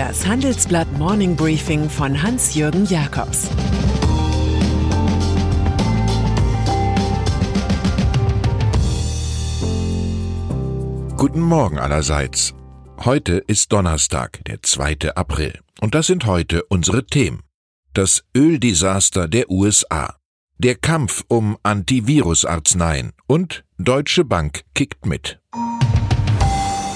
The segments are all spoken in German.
Das Handelsblatt Morning Briefing von Hans-Jürgen Jakobs Guten Morgen allerseits. Heute ist Donnerstag, der 2. April. Und das sind heute unsere Themen. Das Öldesaster der USA. Der Kampf um Antivirus-Arzneien und Deutsche Bank kickt mit.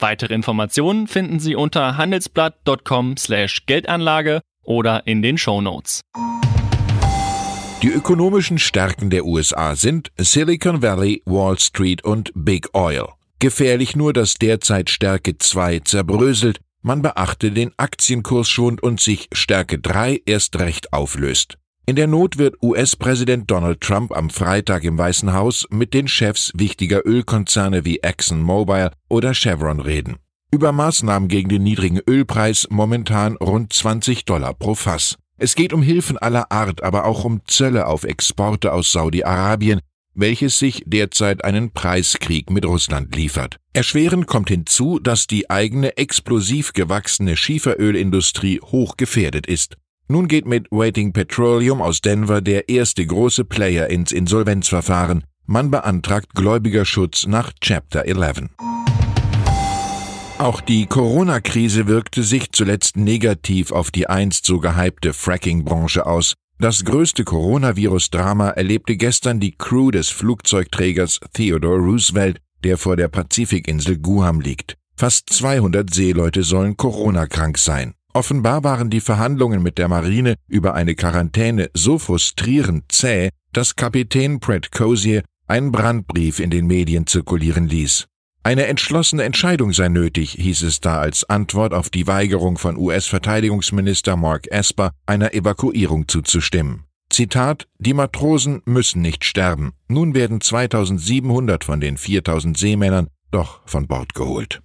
Weitere Informationen finden Sie unter handelsblatt.com/geldanlage oder in den Show Notes. Die ökonomischen Stärken der USA sind Silicon Valley, Wall Street und Big Oil. Gefährlich nur, dass derzeit Stärke 2 zerbröselt, man beachte den Aktienkursschwund und sich Stärke 3 erst recht auflöst. In der Not wird US-Präsident Donald Trump am Freitag im Weißen Haus mit den Chefs wichtiger Ölkonzerne wie ExxonMobil oder Chevron reden. Über Maßnahmen gegen den niedrigen Ölpreis momentan rund 20 Dollar pro Fass. Es geht um Hilfen aller Art, aber auch um Zölle auf Exporte aus Saudi-Arabien, welches sich derzeit einen Preiskrieg mit Russland liefert. Erschwerend kommt hinzu, dass die eigene explosiv gewachsene Schieferölindustrie hoch gefährdet ist. Nun geht mit Waiting Petroleum aus Denver der erste große Player ins Insolvenzverfahren. Man beantragt Gläubigerschutz nach Chapter 11. Auch die Corona-Krise wirkte sich zuletzt negativ auf die einst so gehypte Fracking-Branche aus. Das größte Coronavirus-Drama erlebte gestern die Crew des Flugzeugträgers Theodore Roosevelt, der vor der Pazifikinsel Guam liegt. Fast 200 Seeleute sollen Corona-krank sein. Offenbar waren die Verhandlungen mit der Marine über eine Quarantäne so frustrierend zäh, dass Kapitän Pratt Cozier einen Brandbrief in den Medien zirkulieren ließ. Eine entschlossene Entscheidung sei nötig, hieß es da als Antwort auf die Weigerung von US-Verteidigungsminister Mark Esper, einer Evakuierung zuzustimmen. Zitat, die Matrosen müssen nicht sterben. Nun werden 2700 von den 4000 Seemännern doch von Bord geholt.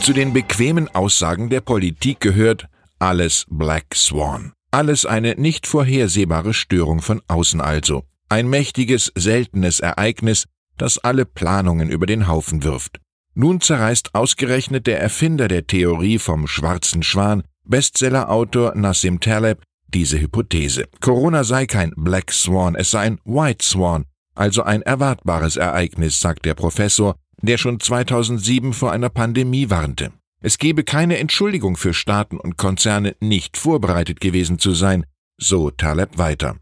Zu den bequemen Aussagen der Politik gehört alles Black Swan. Alles eine nicht vorhersehbare Störung von außen also. Ein mächtiges, seltenes Ereignis, das alle Planungen über den Haufen wirft. Nun zerreißt ausgerechnet der Erfinder der Theorie vom schwarzen Schwan, Bestsellerautor Nassim Taleb, diese Hypothese. Corona sei kein Black Swan, es sei ein White Swan, also ein erwartbares Ereignis, sagt der Professor, der schon 2007 vor einer Pandemie warnte. Es gebe keine Entschuldigung für Staaten und Konzerne, nicht vorbereitet gewesen zu sein, so Taleb weiter.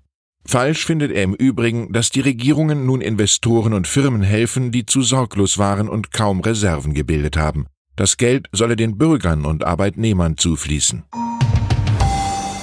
Falsch findet er im Übrigen, dass die Regierungen nun Investoren und Firmen helfen, die zu sorglos waren und kaum Reserven gebildet haben. Das Geld solle den Bürgern und Arbeitnehmern zufließen.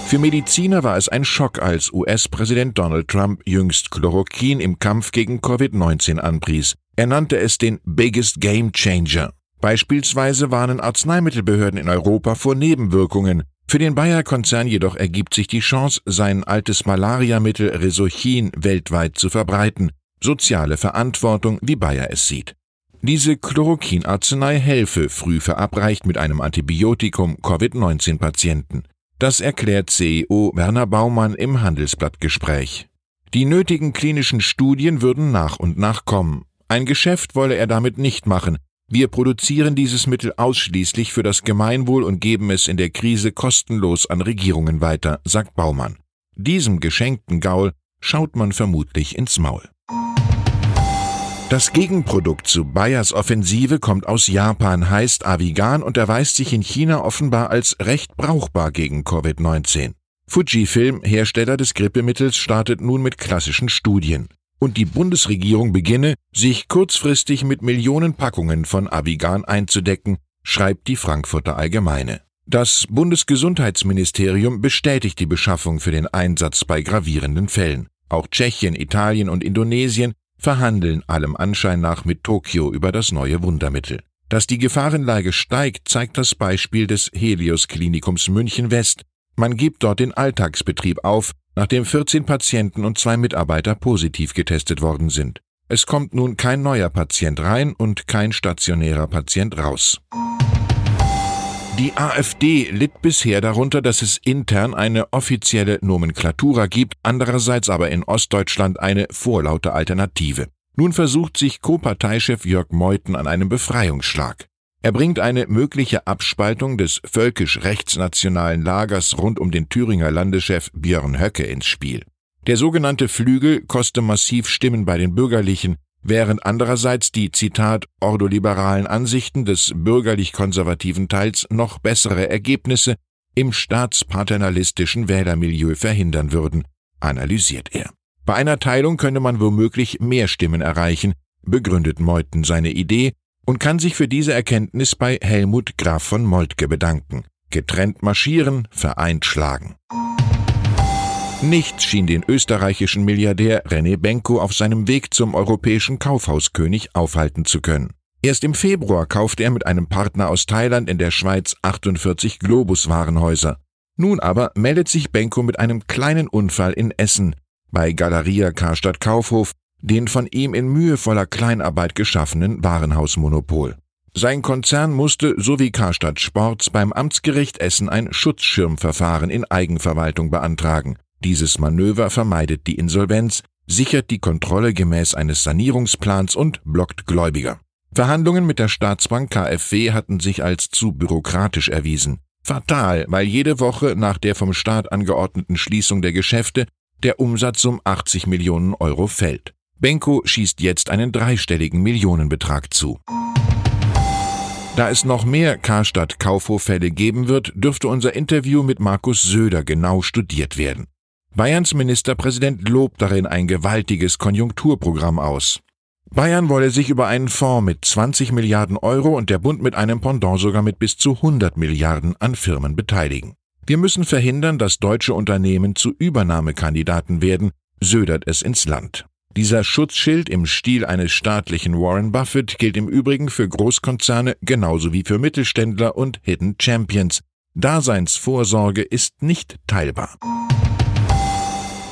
Für Mediziner war es ein Schock, als US-Präsident Donald Trump jüngst Chloroquin im Kampf gegen Covid-19 anpries. Er nannte es den Biggest Game Changer. Beispielsweise warnen Arzneimittelbehörden in Europa vor Nebenwirkungen. Für den Bayer-Konzern jedoch ergibt sich die Chance, sein altes Malariamittel Resochin weltweit zu verbreiten. Soziale Verantwortung, wie Bayer es sieht. Diese Chloroquin-Arznei helfe, früh verabreicht mit einem Antibiotikum Covid-19-Patienten. Das erklärt CEO Werner Baumann im Handelsblattgespräch. Die nötigen klinischen Studien würden nach und nach kommen. Ein Geschäft wolle er damit nicht machen. Wir produzieren dieses Mittel ausschließlich für das Gemeinwohl und geben es in der Krise kostenlos an Regierungen weiter, sagt Baumann. Diesem geschenkten Gaul schaut man vermutlich ins Maul. Das Gegenprodukt zu Bayers Offensive kommt aus Japan, heißt Avigan und erweist sich in China offenbar als recht brauchbar gegen Covid-19. Fujifilm, Hersteller des Grippemittels, startet nun mit klassischen Studien. Und die Bundesregierung beginne, sich kurzfristig mit Millionen Packungen von Avigan einzudecken, schreibt die Frankfurter Allgemeine. Das Bundesgesundheitsministerium bestätigt die Beschaffung für den Einsatz bei gravierenden Fällen. Auch Tschechien, Italien und Indonesien verhandeln allem Anschein nach mit Tokio über das neue Wundermittel. Dass die Gefahrenlage steigt, zeigt das Beispiel des Helios Klinikums München West. Man gibt dort den Alltagsbetrieb auf, nachdem 14 Patienten und zwei Mitarbeiter positiv getestet worden sind. Es kommt nun kein neuer Patient rein und kein stationärer Patient raus. Die AfD litt bisher darunter, dass es intern eine offizielle Nomenklatura gibt, andererseits aber in Ostdeutschland eine vorlaute Alternative. Nun versucht sich Co-Parteichef Jörg Meuthen an einem Befreiungsschlag. Er bringt eine mögliche Abspaltung des völkisch-rechtsnationalen Lagers rund um den Thüringer Landeschef Björn Höcke ins Spiel. Der sogenannte Flügel koste massiv Stimmen bei den Bürgerlichen, während andererseits die Zitat ordoliberalen Ansichten des bürgerlich-konservativen Teils noch bessere Ergebnisse im staatspaternalistischen Wählermilieu verhindern würden, analysiert er. Bei einer Teilung könne man womöglich mehr Stimmen erreichen, begründet Meuthen seine Idee und kann sich für diese Erkenntnis bei Helmut Graf von Moltke bedanken. Getrennt marschieren, vereint schlagen. Nichts schien den österreichischen Milliardär René Benko auf seinem Weg zum europäischen Kaufhauskönig aufhalten zu können. Erst im Februar kaufte er mit einem Partner aus Thailand in der Schweiz 48 Globus-Warenhäuser. Nun aber meldet sich Benko mit einem kleinen Unfall in Essen bei Galeria Karstadt Kaufhof den von ihm in mühevoller Kleinarbeit geschaffenen Warenhausmonopol. Sein Konzern musste, so wie Karstadt Sports, beim Amtsgericht Essen ein Schutzschirmverfahren in Eigenverwaltung beantragen. Dieses Manöver vermeidet die Insolvenz, sichert die Kontrolle gemäß eines Sanierungsplans und blockt Gläubiger. Verhandlungen mit der Staatsbank KfW hatten sich als zu bürokratisch erwiesen. Fatal, weil jede Woche nach der vom Staat angeordneten Schließung der Geschäfte der Umsatz um 80 Millionen Euro fällt. Benko schießt jetzt einen dreistelligen Millionenbetrag zu. Da es noch mehr Karstadt-Kaufhof-Fälle geben wird, dürfte unser Interview mit Markus Söder genau studiert werden. Bayerns Ministerpräsident lobt darin ein gewaltiges Konjunkturprogramm aus. Bayern wolle sich über einen Fonds mit 20 Milliarden Euro und der Bund mit einem Pendant sogar mit bis zu 100 Milliarden an Firmen beteiligen. Wir müssen verhindern, dass deutsche Unternehmen zu Übernahmekandidaten werden, södert es ins Land. Dieser Schutzschild im Stil eines staatlichen Warren Buffett gilt im Übrigen für Großkonzerne genauso wie für Mittelständler und Hidden Champions. Daseinsvorsorge ist nicht teilbar.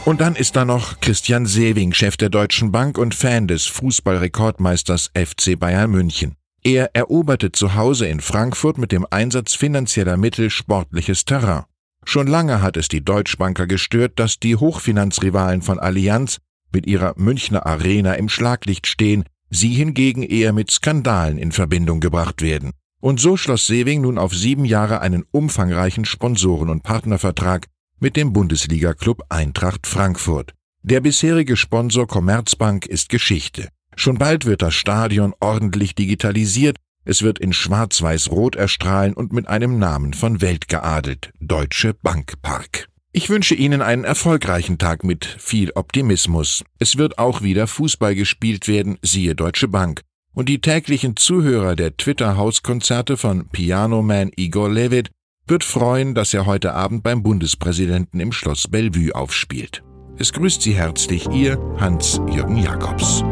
Und dann ist da noch Christian Sewing, Chef der Deutschen Bank und Fan des Fußballrekordmeisters FC Bayern München. Er eroberte zu Hause in Frankfurt mit dem Einsatz finanzieller Mittel sportliches Terrain. Schon lange hat es die Deutschbanker gestört, dass die Hochfinanzrivalen von Allianz mit ihrer Münchner Arena im Schlaglicht stehen, sie hingegen eher mit Skandalen in Verbindung gebracht werden. Und so schloss Sewing nun auf sieben Jahre einen umfangreichen Sponsoren- und Partnervertrag mit dem Bundesliga-Club Eintracht Frankfurt. Der bisherige Sponsor Commerzbank ist Geschichte. Schon bald wird das Stadion ordentlich digitalisiert, es wird in schwarz-weiß-rot erstrahlen und mit einem Namen von Welt geadelt, Deutsche Bankpark. Ich wünsche Ihnen einen erfolgreichen Tag mit viel Optimismus. Es wird auch wieder Fußball gespielt werden, siehe Deutsche Bank. Und die täglichen Zuhörer der Twitter-Hauskonzerte von Pianoman Igor Levit wird freuen, dass er heute Abend beim Bundespräsidenten im Schloss Bellevue aufspielt. Es grüßt Sie herzlich Ihr Hans-Jürgen Jakobs.